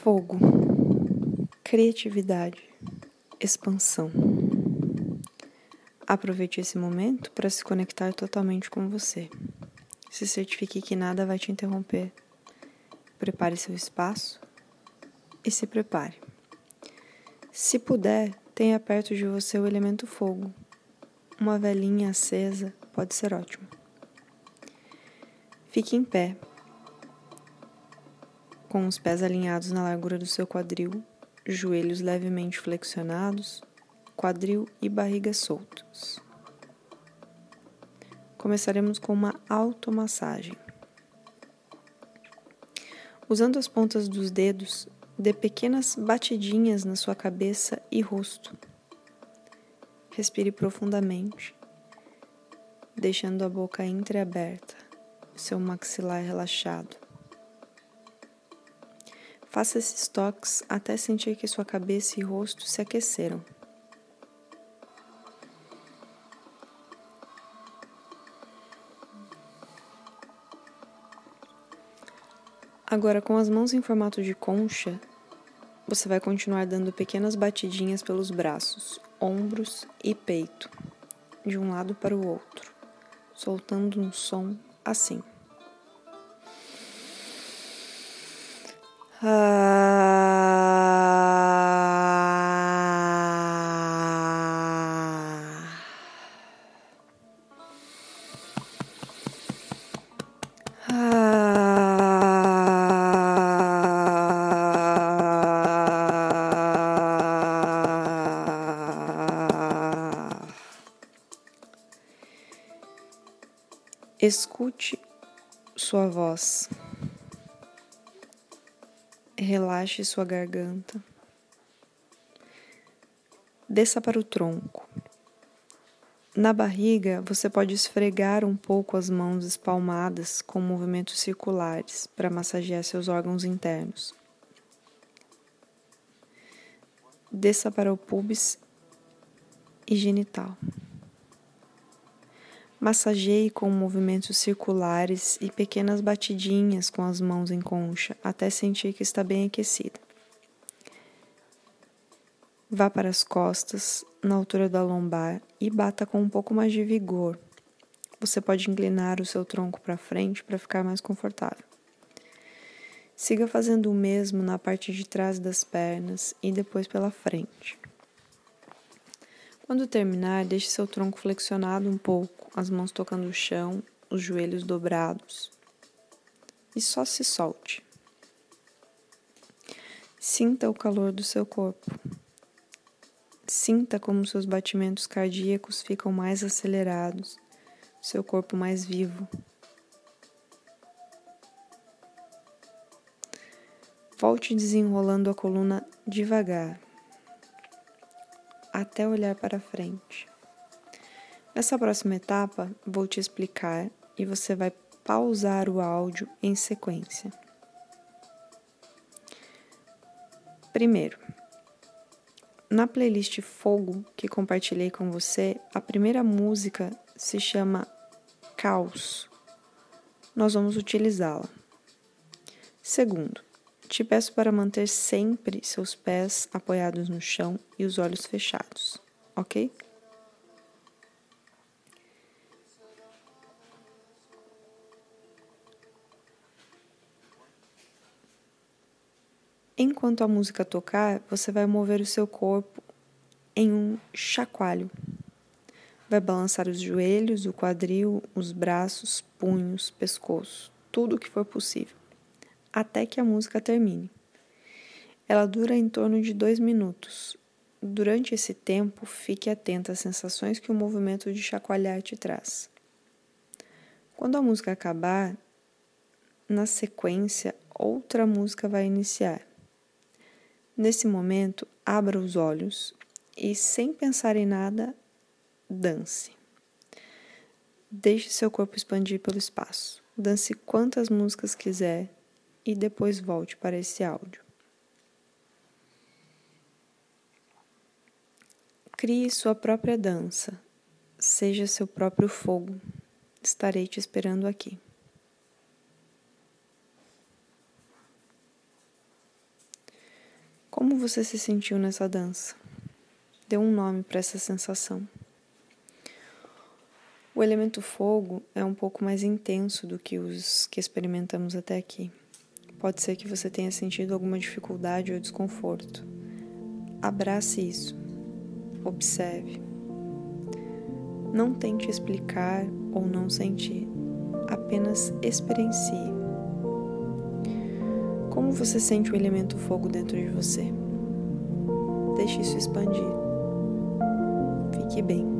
Fogo, criatividade, expansão. Aproveite esse momento para se conectar totalmente com você. Se certifique que nada vai te interromper. Prepare seu espaço e se prepare. Se puder, tenha perto de você o elemento fogo. Uma velhinha acesa pode ser ótimo. Fique em pé, com os pés alinhados na largura do seu quadril, joelhos levemente flexionados, quadril e barriga soltos. Começaremos com uma automassagem. Usando as pontas dos dedos, dê pequenas batidinhas na sua cabeça e rosto. Respire profundamente, deixando a boca entreaberta, seu maxilar relaxado. Faça esses toques até sentir que sua cabeça e rosto se aqueceram. Agora, com as mãos em formato de concha, você vai continuar dando pequenas batidinhas pelos braços, ombros e peito, de um lado para o outro, soltando um som assim. Escute sua voz. Relaxe sua garganta. Desça para o tronco. Na barriga, você pode esfregar um pouco as mãos espalmadas com movimentos circulares para massagear seus órgãos internos. Desça para o pubis e genital. Massageie com movimentos circulares e pequenas batidinhas com as mãos em concha até sentir que está bem aquecida. Vá para as costas, na altura da lombar e bata com um pouco mais de vigor. Você pode inclinar o seu tronco para frente para ficar mais confortável. Siga fazendo o mesmo na parte de trás das pernas e depois pela frente. Quando terminar, deixe seu tronco flexionado um pouco, as mãos tocando o chão, os joelhos dobrados. E só se solte. Sinta o calor do seu corpo. Sinta como seus batimentos cardíacos ficam mais acelerados, seu corpo mais vivo. Volte desenrolando a coluna devagar até olhar para frente. Nessa próxima etapa, vou te explicar e você vai pausar o áudio em sequência. Primeiro, na playlist Fogo que compartilhei com você, a primeira música se chama Caos. Nós vamos utilizá-la. Segundo, te peço para manter sempre seus pés apoiados no chão e os olhos fechados, ok? Enquanto a música tocar, você vai mover o seu corpo em um chacoalho. Vai balançar os joelhos, o quadril, os braços, punhos, pescoço, tudo o que for possível até que a música termine. Ela dura em torno de dois minutos. Durante esse tempo, fique atento às sensações que o movimento de chacoalhar te traz. Quando a música acabar, na sequência, outra música vai iniciar. Nesse momento, abra os olhos e, sem pensar em nada, dance. Deixe seu corpo expandir pelo espaço. Dance quantas músicas quiser, e depois volte para esse áudio. Crie sua própria dança, seja seu próprio fogo. Estarei te esperando aqui. Como você se sentiu nessa dança? Dê um nome para essa sensação. O elemento fogo é um pouco mais intenso do que os que experimentamos até aqui. Pode ser que você tenha sentido alguma dificuldade ou desconforto. Abrace isso. Observe. Não tente explicar ou não sentir, apenas experiencie. Como você sente o elemento fogo dentro de você? Deixe isso expandir. Fique bem.